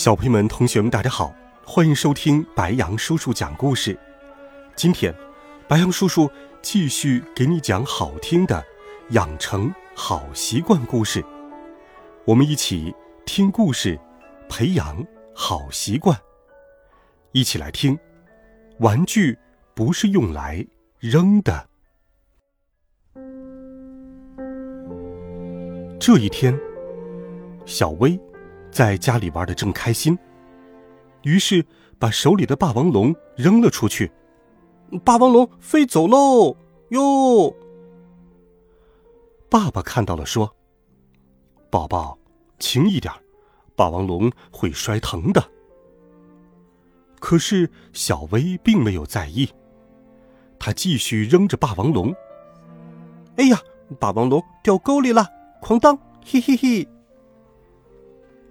小朋友们、同学们，大家好，欢迎收听白杨叔叔讲故事。今天，白杨叔叔继续给你讲好听的养成好习惯故事。我们一起听故事，培养好习惯。一起来听，玩具不是用来扔的。这一天，小薇。在家里玩的正开心，于是把手里的霸王龙扔了出去。霸王龙飞走喽！哟！爸爸看到了，说：“宝宝，轻一点，霸王龙会摔疼的。”可是小薇并没有在意，他继续扔着霸王龙。哎呀，霸王龙掉沟里了！哐当！嘿嘿嘿！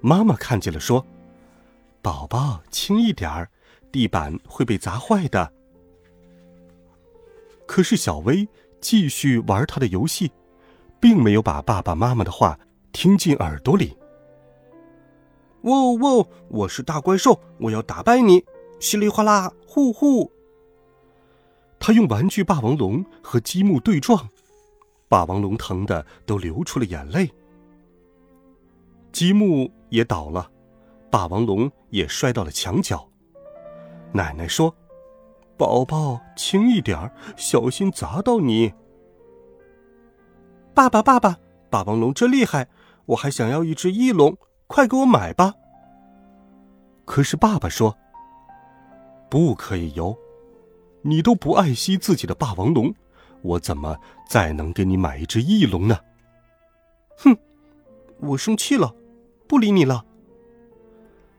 妈妈看见了，说：“宝宝，轻一点儿，地板会被砸坏的。”可是小薇继续玩她的游戏，并没有把爸爸妈妈的话听进耳朵里。喔喔，我是大怪兽，我要打败你！稀里哗啦，呼呼！他用玩具霸王龙和积木对撞，霸王龙疼的都流出了眼泪。积木也倒了，霸王龙也摔到了墙角。奶奶说：“宝宝，轻一点儿，小心砸到你。”爸爸，爸爸，霸王龙真厉害，我还想要一只翼龙，快给我买吧。可是爸爸说：“不可以游，你都不爱惜自己的霸王龙，我怎么再能给你买一只翼龙呢？”哼，我生气了。不理你了。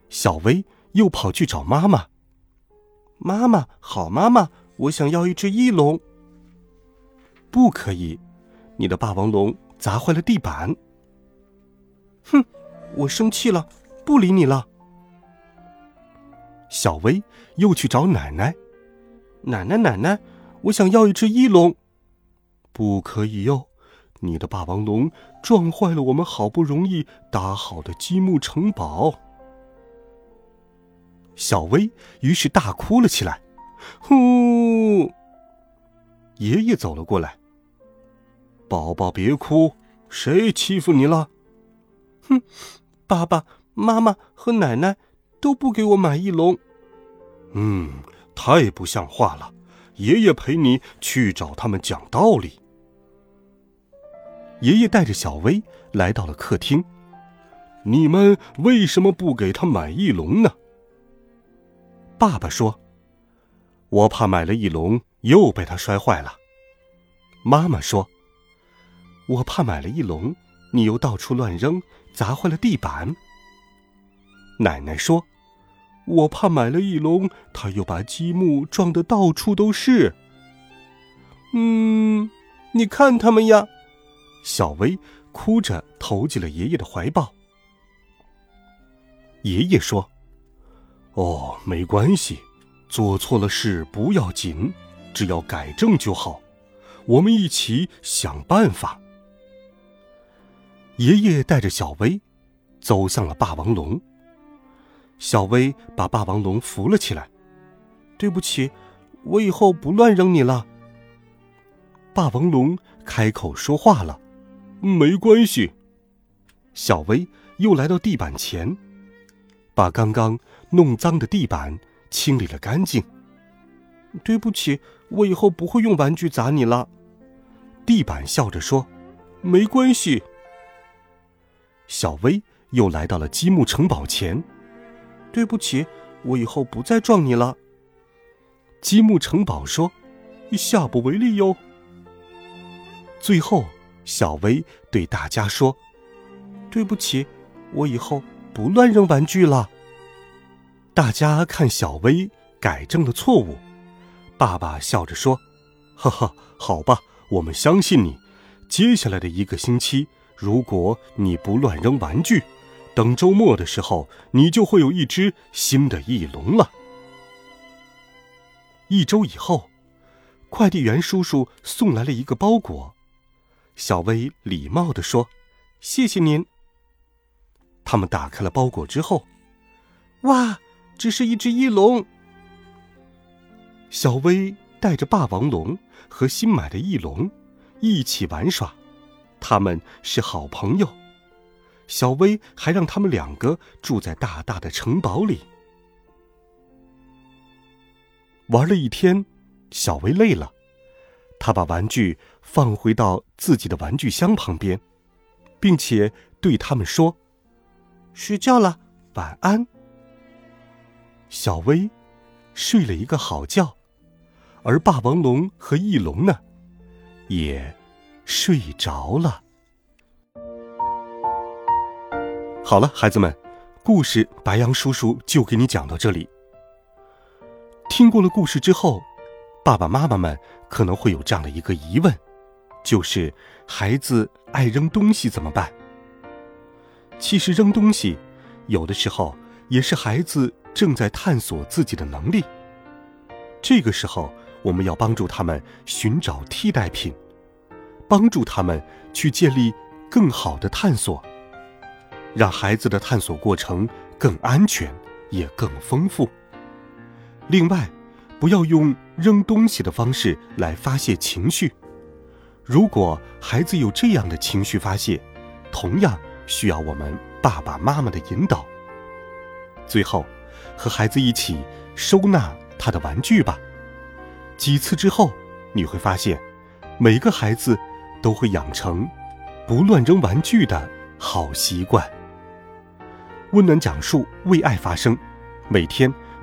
小薇又跑去找妈妈。妈妈，好妈妈，我想要一只翼龙。不可以，你的霸王龙砸坏了地板。哼，我生气了，不理你了。小薇又去找奶奶。奶奶，奶奶，我想要一只翼龙。不可以哟。你的霸王龙撞坏了我们好不容易搭好的积木城堡。小薇于是大哭了起来。呼！爷爷走了过来。宝宝别哭，谁欺负你了？哼！爸爸妈妈和奶奶都不给我买翼龙。嗯，太不像话了。爷爷陪你去找他们讲道理。爷爷带着小薇来到了客厅。你们为什么不给他买翼龙呢？爸爸说：“我怕买了翼龙又被他摔坏了。”妈妈说：“我怕买了翼龙，你又到处乱扔，砸坏了地板。”奶奶说：“我怕买了翼龙，他又把积木撞得到处都是。”嗯，你看他们呀。小薇哭着投进了爷爷的怀抱。爷爷说：“哦，没关系，做错了事不要紧，只要改正就好。我们一起想办法。”爷爷带着小薇走向了霸王龙。小薇把霸王龙扶了起来。“对不起，我以后不乱扔你了。”霸王龙开口说话了。没关系，小薇又来到地板前，把刚刚弄脏的地板清理了干净。对不起，我以后不会用玩具砸你了。地板笑着说：“没关系。”小薇又来到了积木城堡前，对不起，我以后不再撞你了。积木城堡说：“下不为例哟。”最后。小薇对大家说：“对不起，我以后不乱扔玩具了。”大家看小薇改正了错误，爸爸笑着说：“哈哈，好吧，我们相信你。接下来的一个星期，如果你不乱扔玩具，等周末的时候，你就会有一只新的翼龙了。”一周以后，快递员叔叔送来了一个包裹。小薇礼貌地说：“谢谢您。”他们打开了包裹之后，哇，这是一只翼龙。小薇带着霸王龙和新买的翼龙一起玩耍，他们是好朋友。小薇还让他们两个住在大大的城堡里。玩了一天，小薇累了。他把玩具放回到自己的玩具箱旁边，并且对他们说：“睡觉了，晚安。”小薇睡了一个好觉，而霸王龙和翼龙呢，也睡着了。好了，孩子们，故事白羊叔叔就给你讲到这里。听过了故事之后。爸爸妈妈们可能会有这样的一个疑问，就是孩子爱扔东西怎么办？其实扔东西，有的时候也是孩子正在探索自己的能力。这个时候，我们要帮助他们寻找替代品，帮助他们去建立更好的探索，让孩子的探索过程更安全也更丰富。另外，不要用扔东西的方式来发泄情绪。如果孩子有这样的情绪发泄，同样需要我们爸爸妈妈的引导。最后，和孩子一起收纳他的玩具吧。几次之后，你会发现，每个孩子都会养成不乱扔玩具的好习惯。温暖讲述，为爱发声，每天。